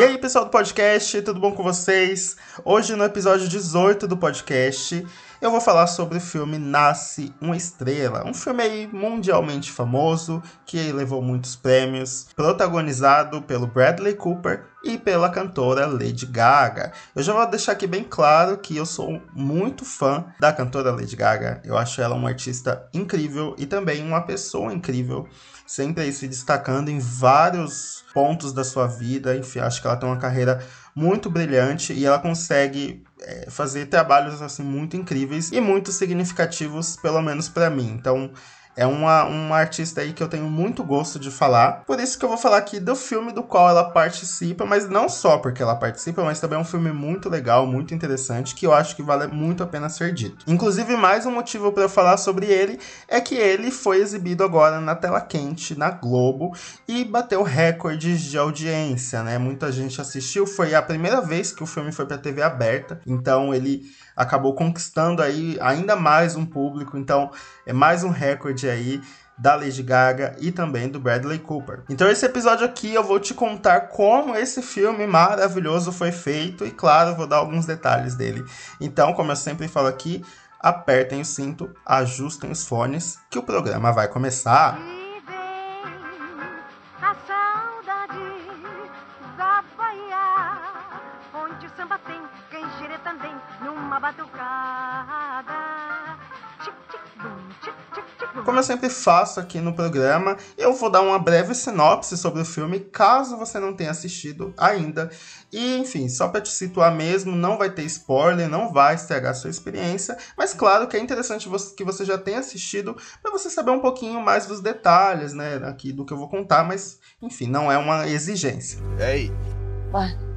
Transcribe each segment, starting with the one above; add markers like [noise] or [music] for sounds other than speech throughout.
E aí, pessoal do podcast, tudo bom com vocês? Hoje, no episódio 18 do podcast, eu vou falar sobre o filme Nasce uma Estrela, um filme aí mundialmente famoso que levou muitos prêmios, protagonizado pelo Bradley Cooper e pela cantora Lady Gaga. Eu já vou deixar aqui bem claro que eu sou muito fã da cantora Lady Gaga. Eu acho ela uma artista incrível e também uma pessoa incrível, sempre aí se destacando em vários pontos da sua vida. Enfim, acho que ela tem uma carreira muito brilhante e ela consegue fazer trabalhos assim muito incríveis e muito significativos, pelo menos para mim. Então, é uma, uma artista aí que eu tenho muito gosto de falar. Por isso que eu vou falar aqui do filme do qual ela participa, mas não só porque ela participa, mas também é um filme muito legal, muito interessante, que eu acho que vale muito a pena ser dito. Inclusive, mais um motivo para eu falar sobre ele é que ele foi exibido agora na tela quente, na Globo, e bateu recordes de audiência, né? Muita gente assistiu, foi a primeira vez que o filme foi para TV aberta, então ele acabou conquistando aí ainda mais um público, então é mais um recorde aí da Lady Gaga e também do Bradley Cooper. Então esse episódio aqui eu vou te contar como esse filme maravilhoso foi feito e claro, vou dar alguns detalhes dele. Então, como eu sempre falo aqui, apertem o cinto, ajustem os fones que o programa vai começar. Como eu sempre faço aqui no programa, eu vou dar uma breve sinopse sobre o filme, caso você não tenha assistido ainda. E, enfim, só para te situar mesmo, não vai ter spoiler, não vai estragar a sua experiência, mas claro que é interessante que você já tenha assistido para você saber um pouquinho mais dos detalhes, né, aqui do que eu vou contar, mas, enfim, não é uma exigência. Hey. What?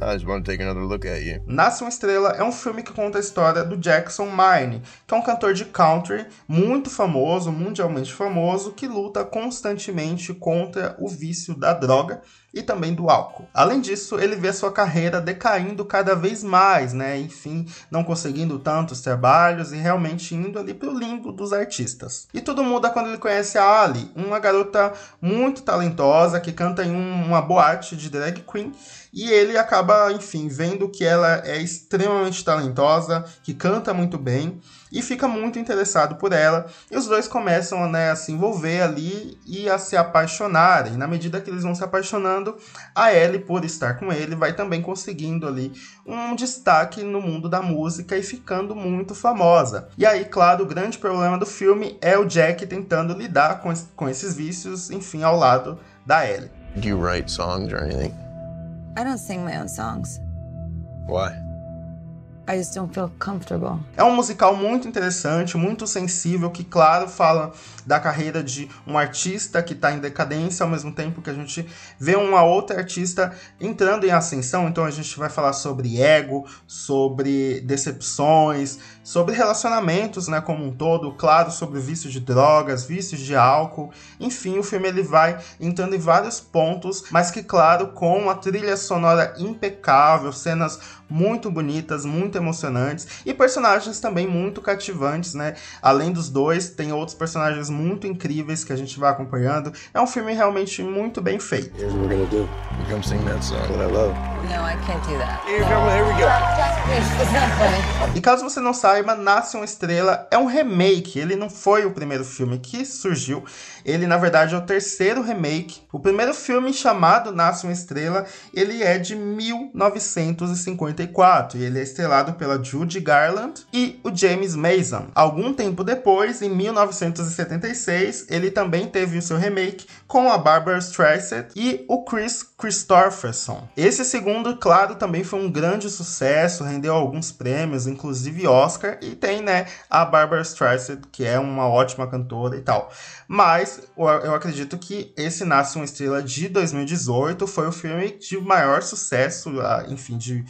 I just want to take another look at you. Nasce uma Estrela é um filme que conta a história do Jackson Mine, que é um cantor de country muito famoso, mundialmente famoso, que luta constantemente contra o vício da droga e também do álcool. Além disso, ele vê sua carreira decaindo cada vez mais, né? Enfim, não conseguindo tantos trabalhos e realmente indo ali pro limbo dos artistas. E tudo muda quando ele conhece a Ali, uma garota muito talentosa que canta em uma boate de drag queen e ele acaba, enfim, vendo que ela é extremamente talentosa, que canta muito bem e fica muito interessado por ela. E os dois começam né, a se envolver ali e a se apaixonarem. Na medida que eles vão se apaixonando, a Ellie, por estar com ele, vai também conseguindo ali um destaque no mundo da música e ficando muito famosa. E aí, claro, o grande problema do filme é o Jack tentando lidar com, com esses vícios, enfim, ao lado da Ellie. Do you write songs or anything? I don't sing my own songs. Why? I just don't feel comfortable. É um musical muito interessante, muito sensível, que, claro, fala da carreira de um artista que está em decadência, ao mesmo tempo que a gente vê uma outra artista entrando em ascensão. Então a gente vai falar sobre ego, sobre decepções, sobre relacionamentos, né, como um todo, claro, sobre vícios de drogas, vícios de álcool. Enfim, o filme ele vai entrando em vários pontos, mas que, claro, com uma trilha sonora impecável, cenas muito bonitas, muito emocionantes e personagens também muito cativantes, né? Além dos dois, tem outros personagens muito incríveis que a gente vai acompanhando. É um filme realmente muito bem feito. Here's what we're gonna do. You come sing that song that I love. No, I can't do that. Here, come, here we go. It's not funny. E caso você não saiba, Nasce uma Estrela é um remake. Ele não foi o primeiro filme que surgiu. Ele, na verdade, é o terceiro remake. O primeiro filme chamado Nasce uma Estrela, ele é de 1954 e ele é estrelado pela Judy Garland e o James Mason. Algum tempo depois, em 1976, ele também teve o seu remake com a Barbara Streisand e o Chris Christopherson. Esse segundo, claro, também foi um grande sucesso, rendeu alguns prêmios, inclusive Oscar, e tem, né, a Barbara Streisand, que é uma ótima cantora e tal. Mas eu acredito que esse Nasce uma Estrela de 2018 foi o filme de maior sucesso, enfim, de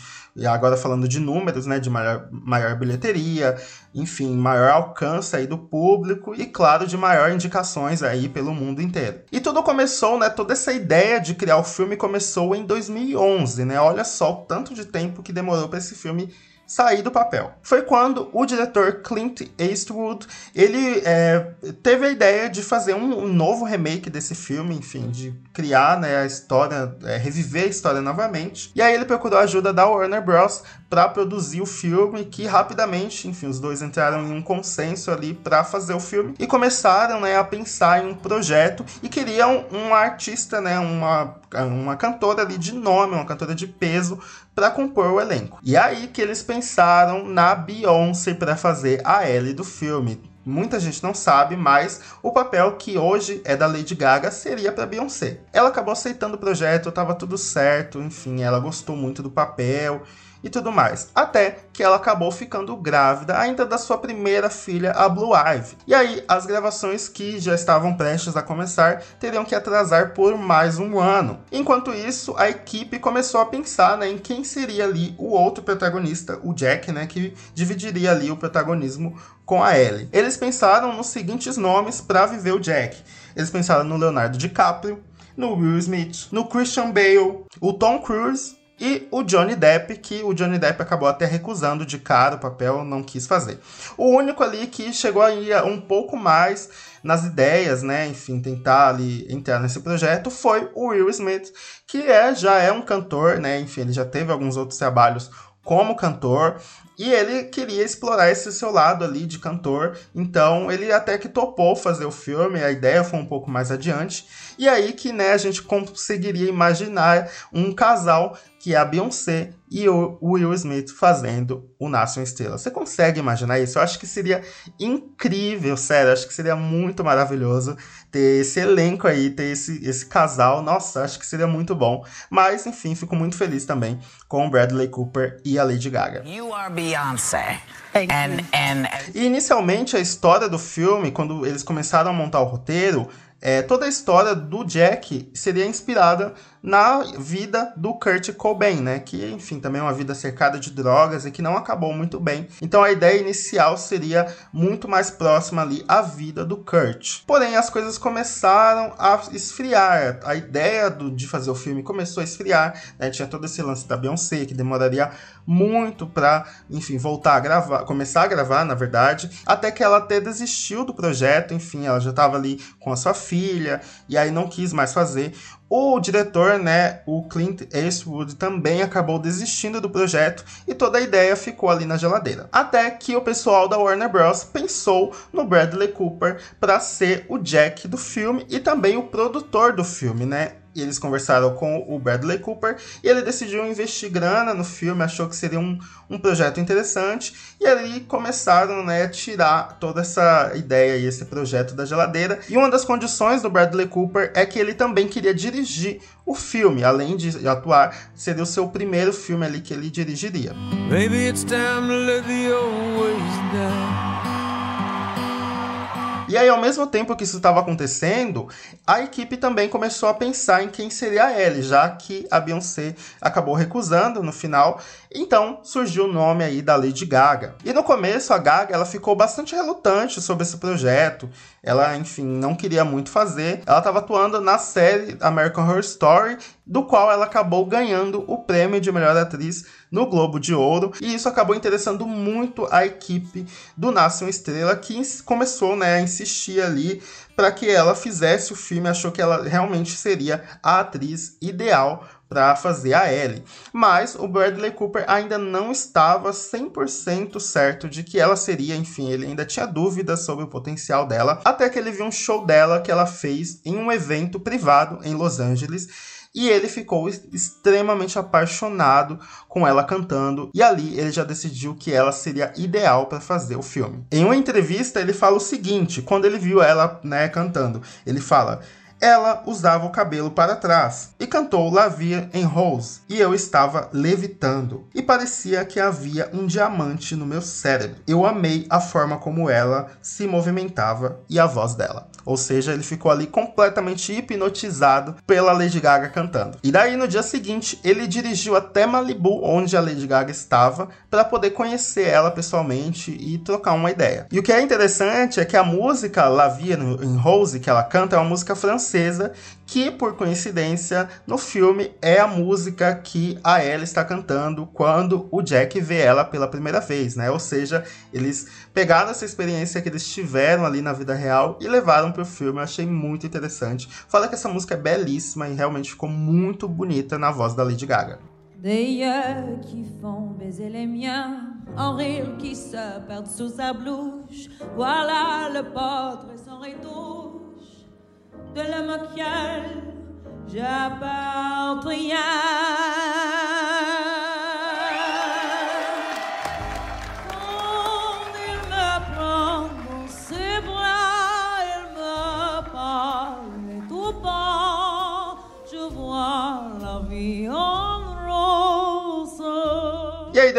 agora falando de números, né, de maior, maior bilheteria, enfim, maior alcance aí do público e, claro, de maior indicações aí pelo mundo inteiro. E tudo começou, né, toda essa ideia de criar o filme começou em 2011, né? Olha só o tanto de tempo que demorou para esse filme sair do papel. Foi quando o diretor Clint Eastwood ele é, teve a ideia de fazer um, um, novo remake desse filme, enfim, de criar né, a história, é, reviver a história novamente. E aí ele procurou a ajuda da Warner Bros. para produzir o filme, que rapidamente, enfim, os dois entraram em um consenso ali para fazer o filme e começaram né, a pensar em um projeto e queriam um artista, né, uma, uma cantora ali de nome, uma cantora de peso para compor o elenco. E aí que eles pensaram na Beyoncé para fazer a Ellie do filme. Muita gente não sabe, mas o papel que hoje é da Lady Gaga seria para Beyoncé. Ela acabou aceitando o projeto, estava tudo certo, enfim, ela gostou muito do papel e tudo mais. Até que ela acabou ficando grávida ainda da sua primeira filha, a Blue Ivy. E aí, as gravações que já estavam prestes a começar teriam que atrasar por mais um ano. Enquanto isso, a equipe começou a pensar né, em quem seria ali o outro protagonista, o Jack, né, que dividiria ali o protagonismo com a Ellie. Eles pensaram nos seguintes nomes para viver o Jack. Eles pensaram no Leonardo DiCaprio, no Will Smith, no Christian Bale, o Tom Cruise e o Johnny Depp, que o Johnny Depp acabou até recusando de cara o papel, não quis fazer. O único ali que chegou a ir um pouco mais nas ideias, né, enfim, tentar ali entrar nesse projeto foi o Will Smith, que é já é um cantor, né, enfim, ele já teve alguns outros trabalhos como cantor, e ele queria explorar esse seu lado ali de cantor, então ele até que topou fazer o filme, a ideia foi um pouco mais adiante, e aí que né, a gente conseguiria imaginar um casal que é a Beyoncé e o Will Smith fazendo o Nasce uma Estrela. Você consegue imaginar isso? Eu acho que seria incrível, sério, acho que seria muito maravilhoso ter esse elenco aí, ter esse, esse casal. Nossa, acho que seria muito bom. Mas, enfim, fico muito feliz também com o Bradley Cooper e a Lady Gaga. You are Beyoncé. And, and... E inicialmente a história do filme, quando eles começaram a montar o roteiro, é, toda a história do Jack seria inspirada na vida do Kurt Cobain, né? Que, enfim, também é uma vida cercada de drogas e que não acabou muito bem. Então a ideia inicial seria muito mais próxima ali à vida do Kurt. Porém, as coisas começaram a esfriar. A ideia do, de fazer o filme começou a esfriar, né? Tinha todo esse lance da Beyoncé que demoraria muito para, enfim, voltar a gravar, começar a gravar, na verdade, até que ela até desistiu do projeto, enfim, ela já estava ali com a sua filha e aí não quis mais fazer. O diretor, né, o Clint Eastwood, também acabou desistindo do projeto e toda a ideia ficou ali na geladeira. Até que o pessoal da Warner Bros. pensou no Bradley Cooper para ser o Jack do filme e também o produtor do filme, né? E eles conversaram com o Bradley Cooper e ele decidiu investir grana no filme, achou que seria um, um projeto interessante e ali começaram né, a tirar toda essa ideia e esse projeto da geladeira. E uma das condições do Bradley Cooper é que ele também queria dirigir o filme, além de atuar, seria o seu primeiro filme ali que ele dirigiria. E aí, ao mesmo tempo que isso estava acontecendo, a equipe também começou a pensar em quem seria a Ellie, já que a Beyoncé acabou recusando no final. Então surgiu o nome aí da Lady Gaga. E no começo a Gaga ela ficou bastante relutante sobre esse projeto. Ela, enfim, não queria muito fazer. Ela estava atuando na série American Horror Story, do qual ela acabou ganhando o prêmio de melhor atriz no Globo de Ouro, e isso acabou interessando muito a equipe do Nasce uma Estrela, que começou né, a insistir ali para que ela fizesse o filme, achou que ela realmente seria a atriz ideal para fazer a Ellie. Mas o Bradley Cooper ainda não estava 100% certo de que ela seria, enfim, ele ainda tinha dúvidas sobre o potencial dela, até que ele viu um show dela que ela fez em um evento privado em Los Angeles e ele ficou extremamente apaixonado com ela cantando e ali ele já decidiu que ela seria ideal para fazer o filme. Em uma entrevista ele fala o seguinte, quando ele viu ela, né, cantando, ele fala: ela usava o cabelo para trás e cantou La Vie en Rose, e eu estava levitando, e parecia que havia um diamante no meu cérebro. Eu amei a forma como ela se movimentava e a voz dela. Ou seja, ele ficou ali completamente hipnotizado pela Lady Gaga cantando. E daí no dia seguinte, ele dirigiu até Malibu, onde a Lady Gaga estava, para poder conhecer ela pessoalmente e trocar uma ideia. E o que é interessante é que a música La Vie em Rose que ela canta é uma música francesa que por coincidência no filme é a música que a Ellie está cantando quando o Jack vê ela pela primeira vez, né? Ou seja, eles pegaram essa experiência que eles tiveram ali na vida real e levaram para o filme. Eu achei muito interessante. Fala que essa música é belíssima e realmente ficou muito bonita na voz da Lady Gaga. Qui font baiser les miens, un rire qui se sous sa blouche. Voilà le sans retouche de l'homme auquel. Quand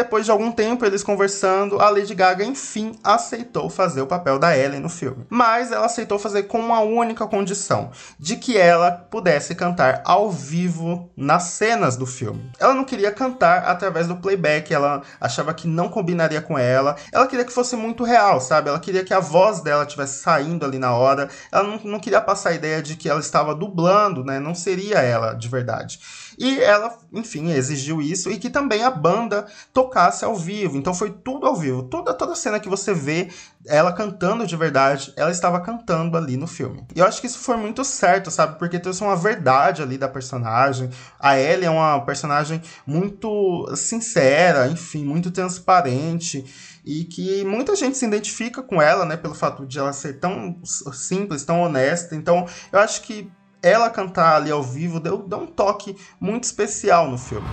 depois de algum tempo, eles conversando, a Lady Gaga, enfim, aceitou fazer o papel da Ellen no filme. Mas ela aceitou fazer com uma única condição: de que ela pudesse cantar ao vivo nas cenas do filme. Ela não queria cantar através do playback, ela achava que não combinaria com ela. Ela queria que fosse muito real, sabe? Ela queria que a voz dela estivesse saindo ali na hora. Ela não, não queria passar a ideia de que ela estava dublando, né? Não seria ela de verdade. E ela, enfim, exigiu isso e que também a banda tocasse ao vivo. Então foi tudo ao vivo. Toda, toda cena que você vê ela cantando de verdade, ela estava cantando ali no filme. E eu acho que isso foi muito certo, sabe? Porque trouxe uma verdade ali da personagem. A Ellie é uma personagem muito sincera, enfim, muito transparente e que muita gente se identifica com ela, né, pelo fato de ela ser tão simples, tão honesta. Então, eu acho que ela cantar ali ao vivo deu, deu um toque muito especial no filme.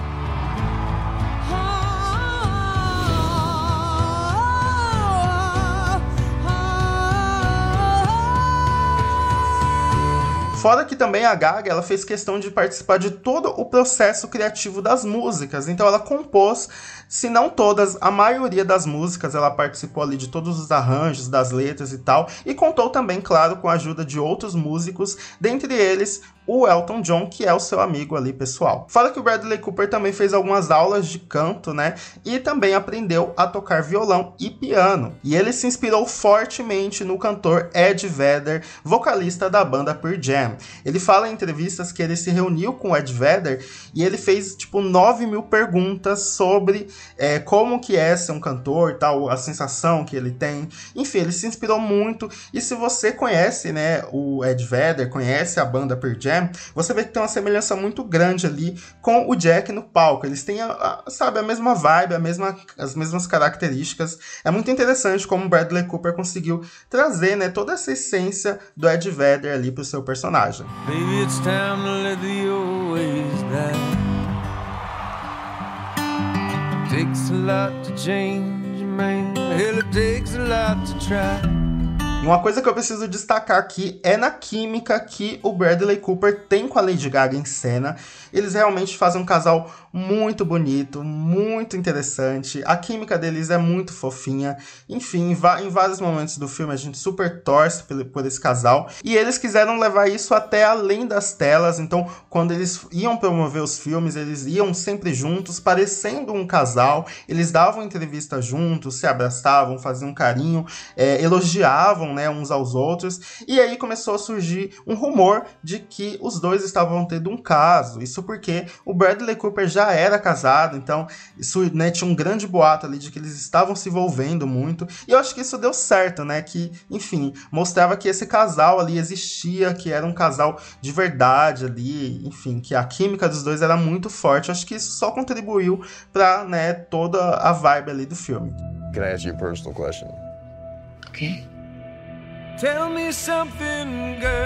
Fora que também a Gaga ela fez questão de participar de todo o processo criativo das músicas. Então ela compôs, se não todas, a maioria das músicas. Ela participou ali de todos os arranjos, das letras e tal. E contou também, claro, com a ajuda de outros músicos, dentre eles o Elton John, que é o seu amigo ali pessoal. Fala que o Bradley Cooper também fez algumas aulas de canto, né? E também aprendeu a tocar violão e piano. E ele se inspirou fortemente no cantor Ed Vedder, vocalista da banda Pearl Jam. Ele fala em entrevistas que ele se reuniu com o Ed Vedder e ele fez tipo 9 mil perguntas sobre é, como que é ser um cantor, tal, a sensação que ele tem. Enfim, ele se inspirou muito. E se você conhece, né, o Ed Vedder, conhece a banda Pearl Jam, você vê que tem uma semelhança muito grande ali com o Jack no palco. Eles têm, a, a, sabe, a mesma vibe, a mesma, as mesmas características. É muito interessante como Bradley Cooper conseguiu trazer né, toda essa essência do Ed Vedder ali pro seu personagem. Maybe Takes a lot to change, man. Hell, it takes a lot to try. Uma coisa que eu preciso destacar aqui é na química que o Bradley Cooper tem com a Lady Gaga em cena. Eles realmente fazem um casal muito bonito, muito interessante. A química deles é muito fofinha. Enfim, em vários momentos do filme a gente super torce por esse casal. E eles quiseram levar isso até além das telas. Então, quando eles iam promover os filmes, eles iam sempre juntos, parecendo um casal. Eles davam entrevista juntos, se abraçavam, faziam carinho, é, elogiavam né, uns aos outros. E aí começou a surgir um rumor de que os dois estavam tendo um caso. Isso porque o Bradley Cooper já era casado, então isso né, tinha um grande boato ali de que eles estavam se envolvendo muito. E eu acho que isso deu certo, né? Que, enfim, mostrava que esse casal ali existia, que era um casal de verdade ali, enfim, que a química dos dois era muito forte. Eu acho que isso só contribuiu para né, toda a vibe ali do filme. Can I ask you a personal question? Okay. Tell me something, girl.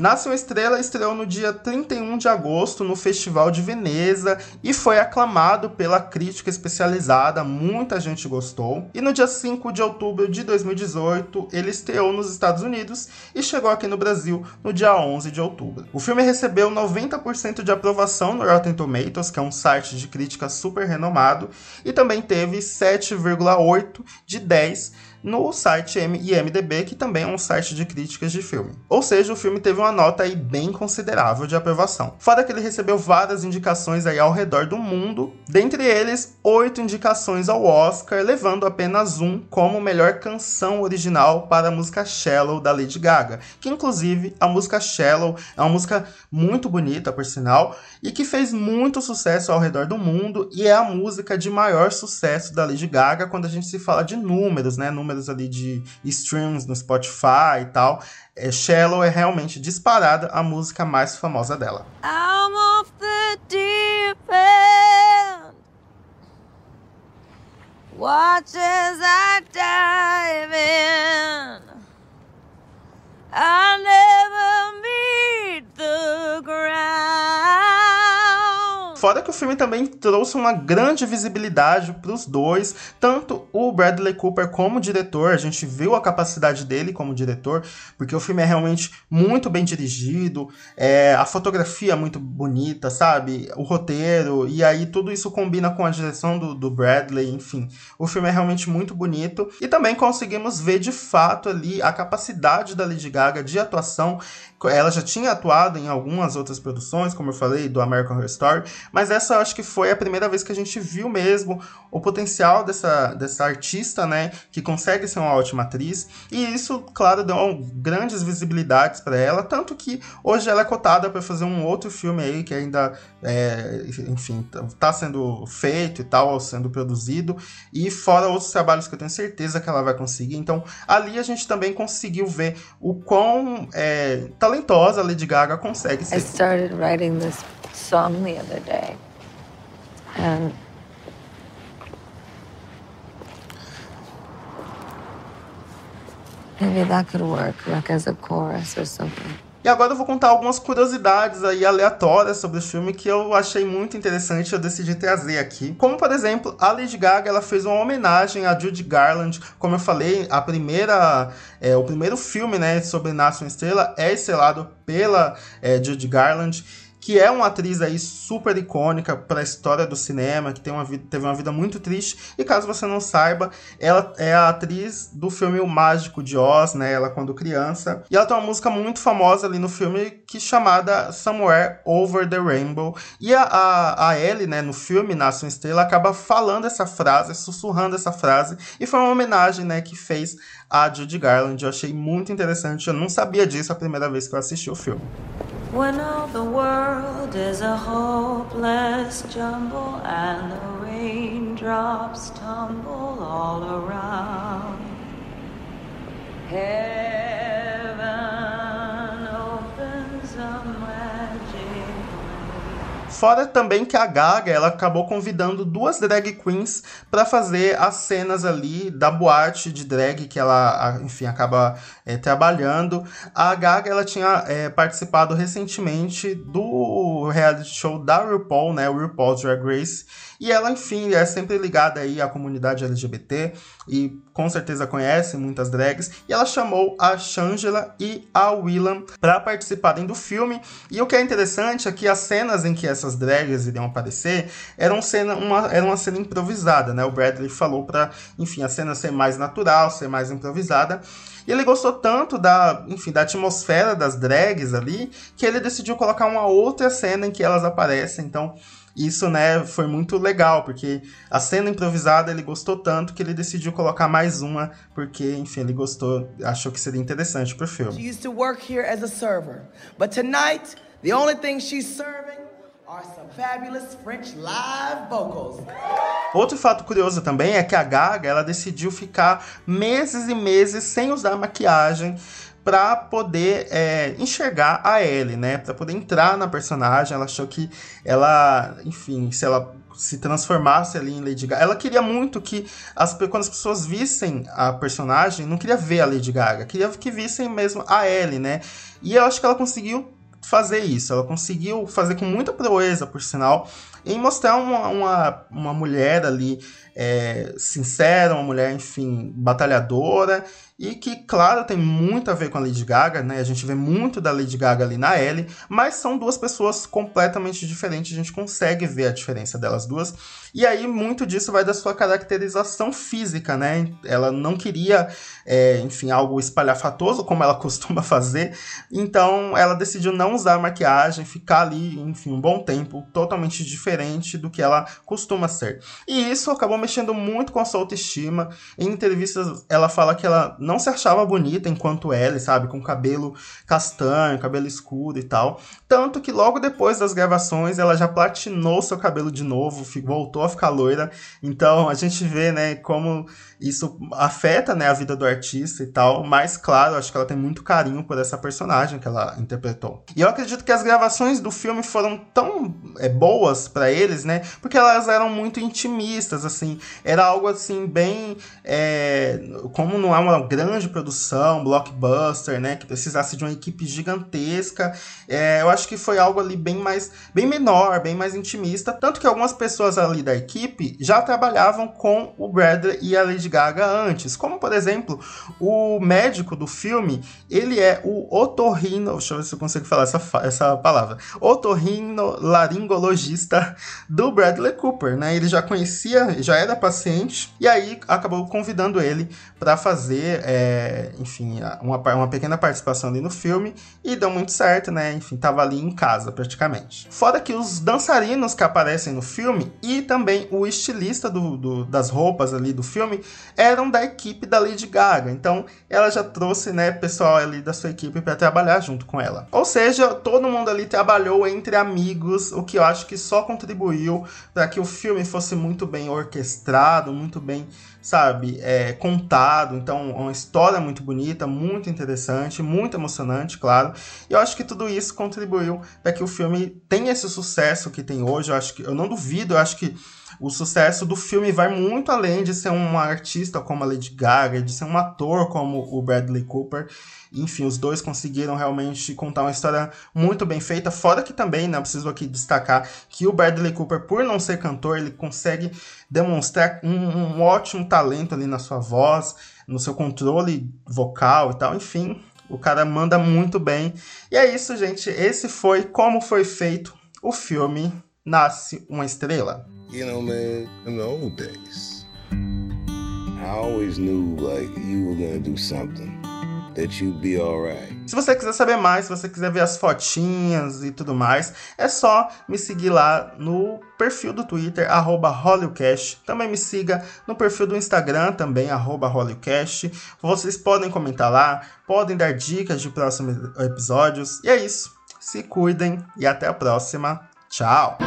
Nasce uma Estrela estreou no dia 31 de agosto no Festival de Veneza e foi aclamado pela crítica especializada, muita gente gostou. E no dia 5 de outubro de 2018, ele estreou nos Estados Unidos e chegou aqui no Brasil no dia 11 de outubro. O filme recebeu 90% de aprovação no Rotten Tomatoes, que é um site de crítica super renomado, e também teve 7,8 de 10 no site IMDB, que também é um site de críticas de filme. Ou seja, o filme teve uma nota aí bem considerável de aprovação. Fora que ele recebeu várias indicações aí ao redor do mundo, dentre eles oito indicações ao Oscar, levando apenas um como melhor canção original para a música Shallow da Lady Gaga, que inclusive a música Shallow é uma música muito bonita, por sinal, e que fez muito sucesso ao redor do mundo e é a música de maior sucesso da Lady Gaga quando a gente se fala de números, né? Ali de streams no Spotify e tal. É, Shallow é realmente disparada a música mais famosa dela. I'm off the deep end. Watch as I dive in. I never Fora que o filme também trouxe uma grande visibilidade para os dois, tanto o Bradley Cooper como diretor, a gente viu a capacidade dele como diretor, porque o filme é realmente muito bem dirigido, é, a fotografia é muito bonita, sabe? O roteiro, e aí tudo isso combina com a direção do, do Bradley, enfim. O filme é realmente muito bonito, e também conseguimos ver de fato ali a capacidade da Lady Gaga de atuação. Ela já tinha atuado em algumas outras produções, como eu falei, do American Horror Story, mas essa acho que foi a primeira vez que a gente viu mesmo o potencial dessa, dessa artista, né? Que consegue ser uma ótima atriz. E isso, claro, deu grandes visibilidades para ela. Tanto que hoje ela é cotada para fazer um outro filme aí que ainda, é, enfim, tá sendo feito e tal, sendo produzido. E fora outros trabalhos que eu tenho certeza que ela vai conseguir. Então, ali a gente também conseguiu ver o quão é, talentosa Lady Gaga consegue ser. I started writing this song the other day. And maybe that could work, like as a chorus or something. E agora eu vou contar algumas curiosidades aí aleatórias sobre o filme que eu achei muito interessante e eu decidi trazer aqui. Como, por exemplo, a Lady Gaga ela fez uma homenagem a Judy Garland. Como eu falei, a primeira, é, o primeiro filme né, sobre Nasce uma Estrela é estrelado pela é, Judy Garland que é uma atriz aí super icônica para a história do cinema, que tem uma vida, teve uma vida muito triste. E caso você não saiba, ela é a atriz do filme O Mágico de Oz, né? Ela quando criança. E ela tem uma música muito famosa ali no filme que chamada Somewhere Over the Rainbow. E a, a, a Ellie, né, no filme Nasce uma Estrela, acaba falando essa frase, sussurrando essa frase. E foi uma homenagem, né, que fez a Judy Garland. Eu achei muito interessante. Eu não sabia disso a primeira vez que eu assisti o filme. When all the world is a hopeless jumble and the raindrops tumble all around. Heaven Fora também que a Gaga ela acabou convidando duas drag queens para fazer as cenas ali da boate de drag que ela, enfim, acaba é, trabalhando. A Gaga ela tinha é, participado recentemente do reality show da RuPaul, né, o RuPaul's Drag Race, e ela, enfim, é sempre ligada aí à comunidade LGBT e com certeza conhece muitas drags. E ela chamou a Shangela e a Willam para participarem do filme. E o que é interessante é que as cenas em que essas drags iriam aparecer eram cena, uma, era uma cena improvisada, né? O Bradley falou para, enfim, a cena ser mais natural, ser mais improvisada. E ele gostou tanto da, enfim, da atmosfera das drags ali, que ele decidiu colocar uma outra cena em que elas aparecem. Então, isso, né, foi muito legal, porque a cena improvisada ele gostou tanto que ele decidiu colocar mais uma, porque, enfim, ele gostou, achou que seria interessante pro filme. She used to work here as a server, but tonight, the only thing she's serving are some fabulous French live vocals. Outro fato curioso também é que a Gaga, ela decidiu ficar meses e meses sem usar maquiagem para poder é, enxergar a Ellie, né? Para poder entrar na personagem. Ela achou que ela, enfim, se ela se transformasse ali em Lady Gaga. Ela queria muito que as, quando as pessoas vissem a personagem, não queria ver a Lady Gaga, queria que vissem mesmo a Ellie, né? E eu acho que ela conseguiu fazer isso. Ela conseguiu fazer com muita proeza, por sinal. em mostrar uma, uma, uma mulher ali é, sincera, uma mulher, enfim, batalhadora e que, claro, tem muito a ver com a Lady Gaga, né? A gente vê muito da Lady Gaga ali na Ellie, mas são duas pessoas completamente diferentes, a gente consegue ver a diferença delas duas. E aí, muito disso vai da sua caracterização física, né? Ela não queria, é, enfim, algo espalhafatoso, como ela [laughs] costuma fazer, então ela decidiu não usar maquiagem, ficar ali, enfim, um bom tempo, totalmente diferente do que ela costuma ser. E isso acabou mexendo muito com a sua autoestima. Em entrevistas, ela fala que ela não se achava bonita enquanto ela, sabe? Com cabelo castanho, cabelo escuro e tal. Tanto que logo depois das gravações ela já platinou seu cabelo de novo, voltou a ficar loira. Então a gente vê, né, como isso afeta, né, a vida do artista e tal. Mas claro, acho que ela tem muito carinho por essa personagem que ela interpretou. E eu acredito que as gravações do filme foram tão é, boas para eles, né? Porque elas eram muito intimistas, assim. Era algo assim bem, é, como não é uma grande produção, blockbuster, né, que precisasse de uma equipe gigantesca. É, eu acho que foi algo ali bem mais, bem menor, bem mais intimista, tanto que algumas pessoas ali da equipe já trabalhavam com o Bradley e a Lady Gaga antes, como por exemplo, o médico do filme, ele é o otorrino, deixa eu ver se eu consigo falar essa, essa palavra, otorrino laringologista do Bradley Cooper, né? Ele já conhecia, já era paciente e aí acabou convidando ele para fazer, é, enfim, uma, uma pequena participação ali no filme e deu muito certo, né? Enfim, tava ali em casa praticamente. Fora que os dançarinos que aparecem no filme e também o estilista do, do, das roupas ali do filme eram da equipe da Lady Gaga. Então ela já trouxe, né, pessoal ali da sua equipe para trabalhar junto com ela. Ou seja, todo mundo ali trabalhou entre amigos, o que eu acho que só contribuiu para que o filme fosse muito bem orquestrado, muito bem sabe, é, contado. Então, uma história muito bonita, muito interessante, muito emocionante, claro. E eu acho que tudo isso contribuiu para que o filme tenha esse sucesso que tem hoje. Eu acho que eu não duvido, eu acho que o sucesso do filme vai muito além de ser uma artista como a Lady Gaga, de ser um ator como o Bradley Cooper. Enfim, os dois conseguiram realmente contar uma história muito bem feita. Fora que também, né, preciso aqui destacar que o Bradley Cooper, por não ser cantor, ele consegue demonstrar um, um ótimo talento ali na sua voz, no seu controle vocal e tal. Enfim, o cara manda muito bem. E é isso, gente. Esse foi como foi feito o filme Nasce uma Estrela. You know, man, in the old days, I always knew like you were gonna do something that you'd be alright. Se você quiser saber mais, se você quiser ver as fotinhas e tudo mais, é só me seguir lá no perfil do Twitter, HollyCast. Também me siga no perfil do Instagram, também, HollyCast. Vocês podem comentar lá, podem dar dicas de próximos episódios. E é isso. Se cuidem e até a próxima. Tchau!